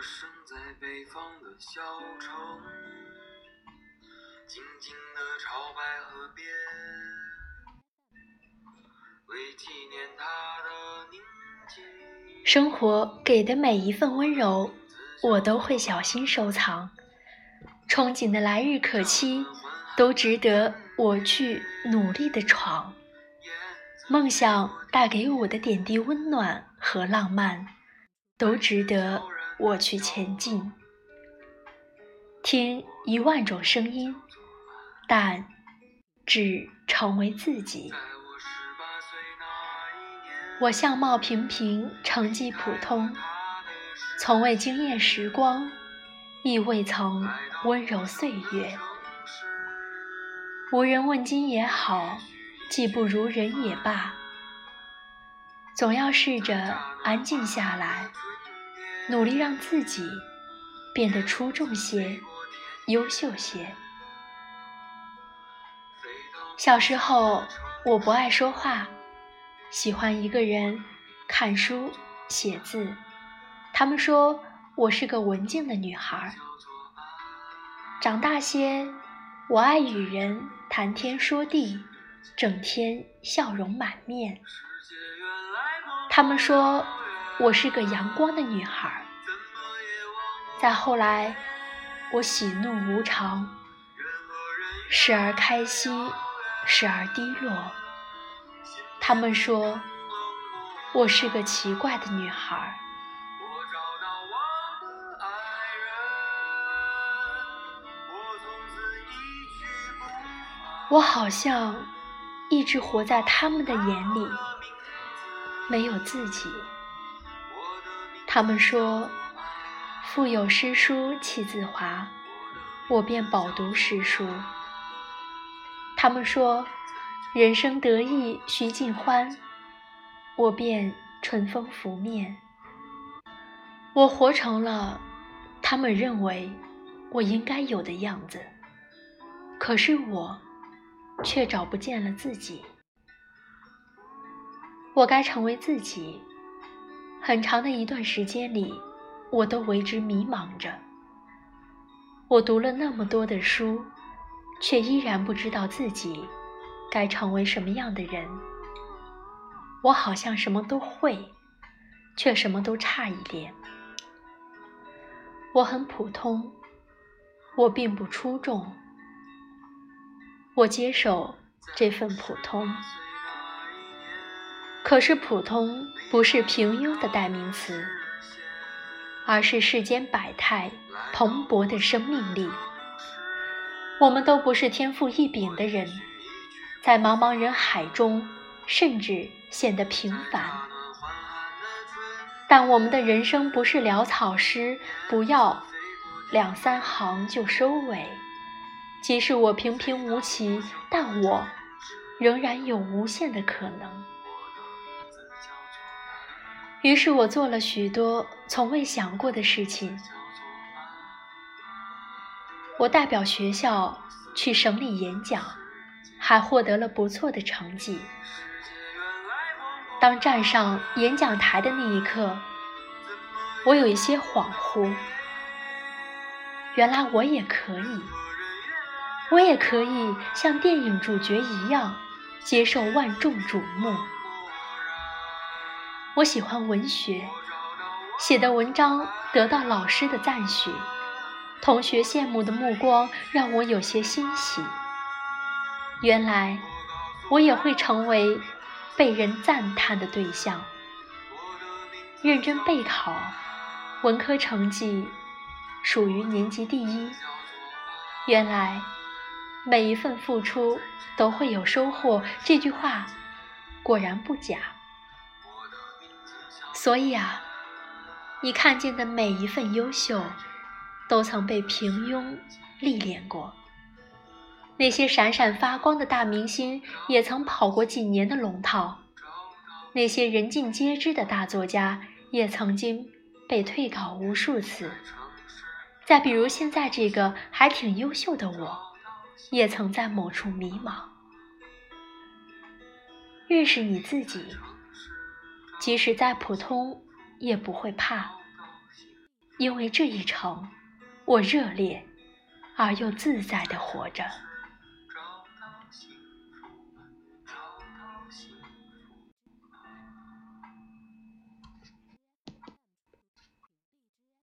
生在北方的小城，静静的朝白河边，生活给的每一份温柔，我都会小心收藏。憧憬的来日可期，都值得我去努力的闯。梦想带给我的点滴温暖和浪漫，都值得我去前进。听一万种声音，但只成为自己。我相貌平平，成绩普通，从未惊艳时光。亦未曾温柔岁月，无人问津也好，技不如人也罢，总要试着安静下来，努力让自己变得出众些、优秀些。小时候我不爱说话，喜欢一个人看书写字，他们说。我是个文静的女孩。长大些，我爱与人谈天说地，整天笑容满面。他们说我是个阳光的女孩。再后来，我喜怒无常，时而开心，时而低落。他们说我是个奇怪的女孩。我好像一直活在他们的眼里，没有自己。他们说“腹有诗书气自华”，我便饱读诗书。他们说“人生得意须尽欢”，我便春风拂面。我活成了他们认为我应该有的样子，可是我。却找不见了自己。我该成为自己。很长的一段时间里，我都为之迷茫着。我读了那么多的书，却依然不知道自己该成为什么样的人。我好像什么都会，却什么都差一点。我很普通，我并不出众。我接受这份普通，可是普通不是平庸的代名词，而是世间百态蓬勃的生命力。我们都不是天赋异禀的人，在茫茫人海中，甚至显得平凡。但我们的人生不是潦草诗，不要两三行就收尾。即使我平平无奇，但我仍然有无限的可能。于是我做了许多从未想过的事情。我代表学校去省里演讲，还获得了不错的成绩。当站上演讲台的那一刻，我有一些恍惚，原来我也可以。我也可以像电影主角一样接受万众瞩目。我喜欢文学，写的文章得到老师的赞许，同学羡慕的目光让我有些欣喜。原来我也会成为被人赞叹的对象。认真备考，文科成绩属于年级第一。原来。每一份付出都会有收获，这句话果然不假。所以啊，你看见的每一份优秀，都曾被平庸历练过。那些闪闪发光的大明星，也曾跑过几年的龙套；那些人尽皆知的大作家，也曾经被退稿无数次。再比如现在这个还挺优秀的我。也曾在某处迷茫。认识你自己，即使再普通，也不会怕。因为这一程，我热烈而又自在地活着。